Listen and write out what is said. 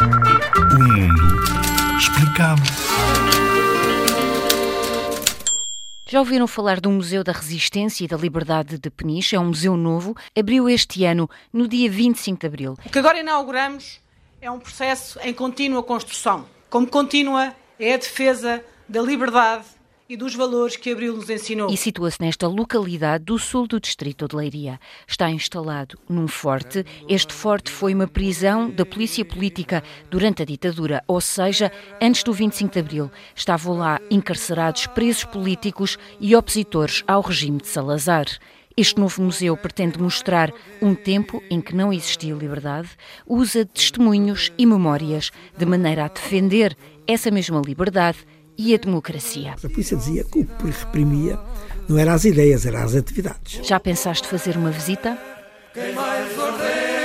O mundo explicado. Já ouviram falar do Museu da Resistência e da Liberdade de Peniche? É um museu novo, abriu este ano, no dia 25 de abril. O que agora inauguramos é um processo em contínua construção. Como contínua é a defesa da liberdade e dos valores que Abril nos ensinou. E situa-se nesta localidade do sul do distrito de Leiria. Está instalado num forte. Este forte foi uma prisão da polícia política durante a ditadura, ou seja, antes do 25 de abril. Estavam lá encarcerados presos políticos e opositores ao regime de Salazar. Este novo museu pretende mostrar um tempo em que não existia liberdade, usa testemunhos e memórias de maneira a defender essa mesma liberdade e a democracia. A polícia dizia que o que reprimia não eram as ideias, eram as atividades. Já pensaste fazer uma visita? Quem mais ordena